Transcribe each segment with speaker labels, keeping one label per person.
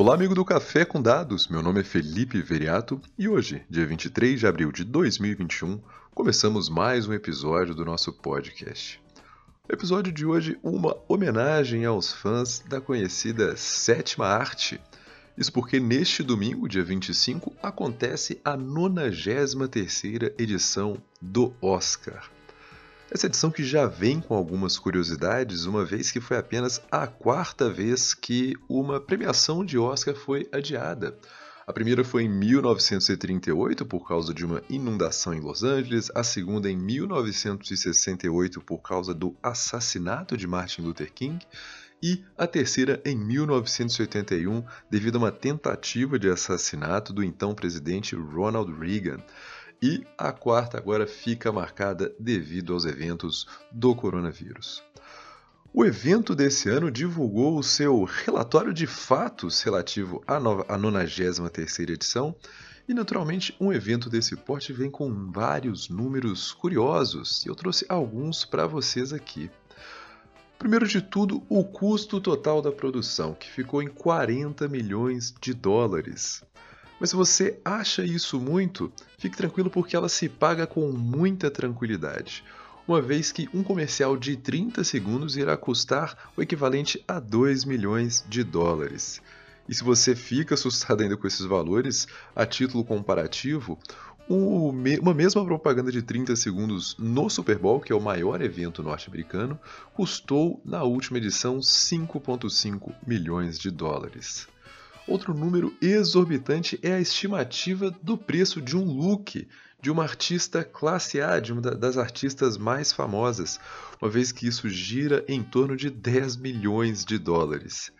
Speaker 1: Olá, amigo do Café com Dados. Meu nome é Felipe Veriato e hoje, dia 23 de abril de 2021, começamos mais um episódio do nosso podcast. O episódio de hoje, uma homenagem aos fãs da conhecida sétima arte. Isso porque neste domingo, dia 25, acontece a 93ª edição do Oscar. Essa edição que já vem com algumas curiosidades, uma vez que foi apenas a quarta vez que uma premiação de Oscar foi adiada. A primeira foi em 1938 por causa de uma inundação em Los Angeles, a segunda em 1968 por causa do assassinato de Martin Luther King e a terceira em 1981 devido a uma tentativa de assassinato do então presidente Ronald Reagan. E a quarta agora fica marcada devido aos eventos do coronavírus. O evento desse ano divulgou o seu relatório de fatos relativo à, nova, à 93ª edição, e naturalmente um evento desse porte vem com vários números curiosos, e eu trouxe alguns para vocês aqui. Primeiro de tudo, o custo total da produção, que ficou em 40 milhões de dólares. Mas se você acha isso muito, fique tranquilo porque ela se paga com muita tranquilidade, uma vez que um comercial de 30 segundos irá custar o equivalente a 2 milhões de dólares. E se você fica assustado ainda com esses valores, a título comparativo, uma mesma propaganda de 30 segundos no Super Bowl, que é o maior evento norte-americano, custou na última edição 5,5 milhões de dólares. Outro número exorbitante é a estimativa do preço de um look de uma artista classe A, de uma das artistas mais famosas, uma vez que isso gira em torno de 10 milhões de dólares.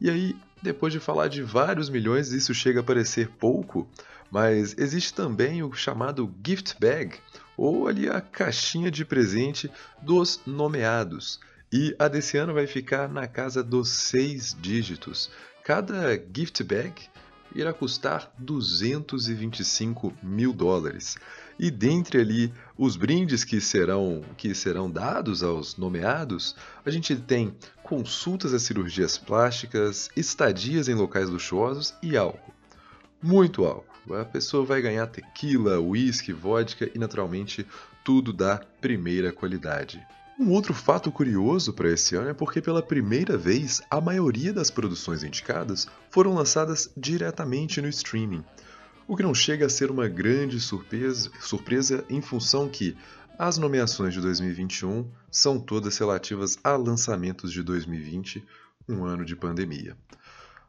Speaker 1: E aí, depois de falar de vários milhões, isso chega a parecer pouco, mas existe também o chamado gift bag, ou ali a caixinha de presente dos nomeados. E a desse ano vai ficar na casa dos seis dígitos, Cada gift bag irá custar 225 mil dólares. E dentre ali os brindes que serão, que serão dados aos nomeados, a gente tem consultas a cirurgias plásticas, estadias em locais luxuosos e álcool. Muito álcool. A pessoa vai ganhar tequila, uísque, vodka e naturalmente tudo da primeira qualidade. Um outro fato curioso para esse ano é porque, pela primeira vez, a maioria das produções indicadas foram lançadas diretamente no streaming, o que não chega a ser uma grande surpresa, surpresa em função que as nomeações de 2021 são todas relativas a lançamentos de 2020, um ano de pandemia.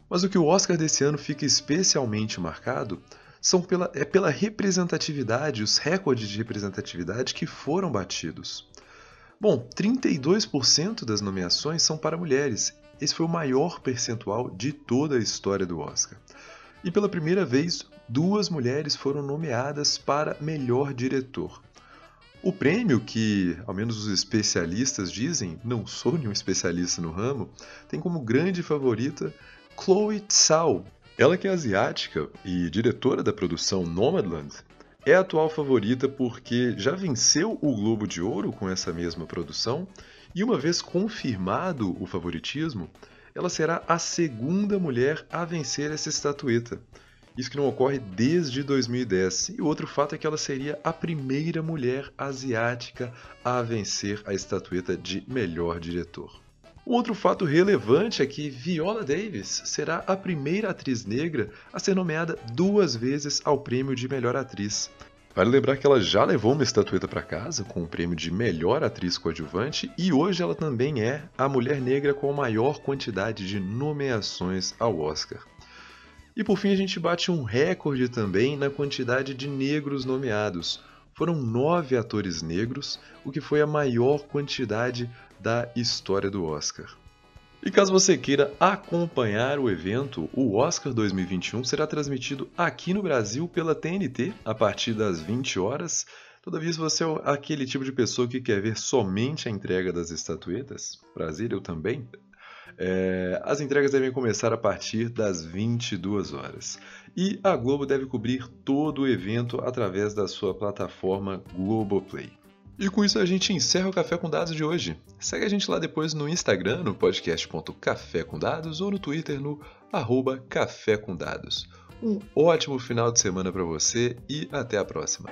Speaker 1: Mas o que o Oscar desse ano fica especialmente marcado são pela, é pela representatividade, os recordes de representatividade que foram batidos. Bom, 32% das nomeações são para mulheres. Esse foi o maior percentual de toda a história do Oscar. E pela primeira vez, duas mulheres foram nomeadas para melhor diretor. O prêmio, que ao menos os especialistas dizem, não sou nenhum especialista no ramo, tem como grande favorita Chloe Tsao. Ela que é asiática e diretora da produção Nomadland, é a atual favorita porque já venceu o Globo de Ouro com essa mesma produção e, uma vez confirmado o favoritismo, ela será a segunda mulher a vencer essa estatueta. Isso que não ocorre desde 2010. E outro fato é que ela seria a primeira mulher asiática a vencer a estatueta de melhor diretor. Outro fato relevante é que Viola Davis será a primeira atriz negra a ser nomeada duas vezes ao prêmio de melhor atriz. Vale lembrar que ela já levou uma estatueta para casa com o prêmio de melhor atriz coadjuvante e hoje ela também é a mulher negra com a maior quantidade de nomeações ao Oscar. E por fim a gente bate um recorde também na quantidade de negros nomeados. Foram nove atores negros, o que foi a maior quantidade da história do Oscar. E caso você queira acompanhar o evento, o Oscar 2021 será transmitido aqui no Brasil pela TNT a partir das 20 horas. Todavia, se você é aquele tipo de pessoa que quer ver somente a entrega das estatuetas, prazer, eu também, é, as entregas devem começar a partir das 22 horas. E a Globo deve cobrir todo o evento através da sua plataforma Globoplay. E com isso a gente encerra o Café com Dados de hoje. Segue a gente lá depois no Instagram, no podcast.café com dados, ou no Twitter no arroba Café com Dados. Um ótimo final de semana para você e até a próxima.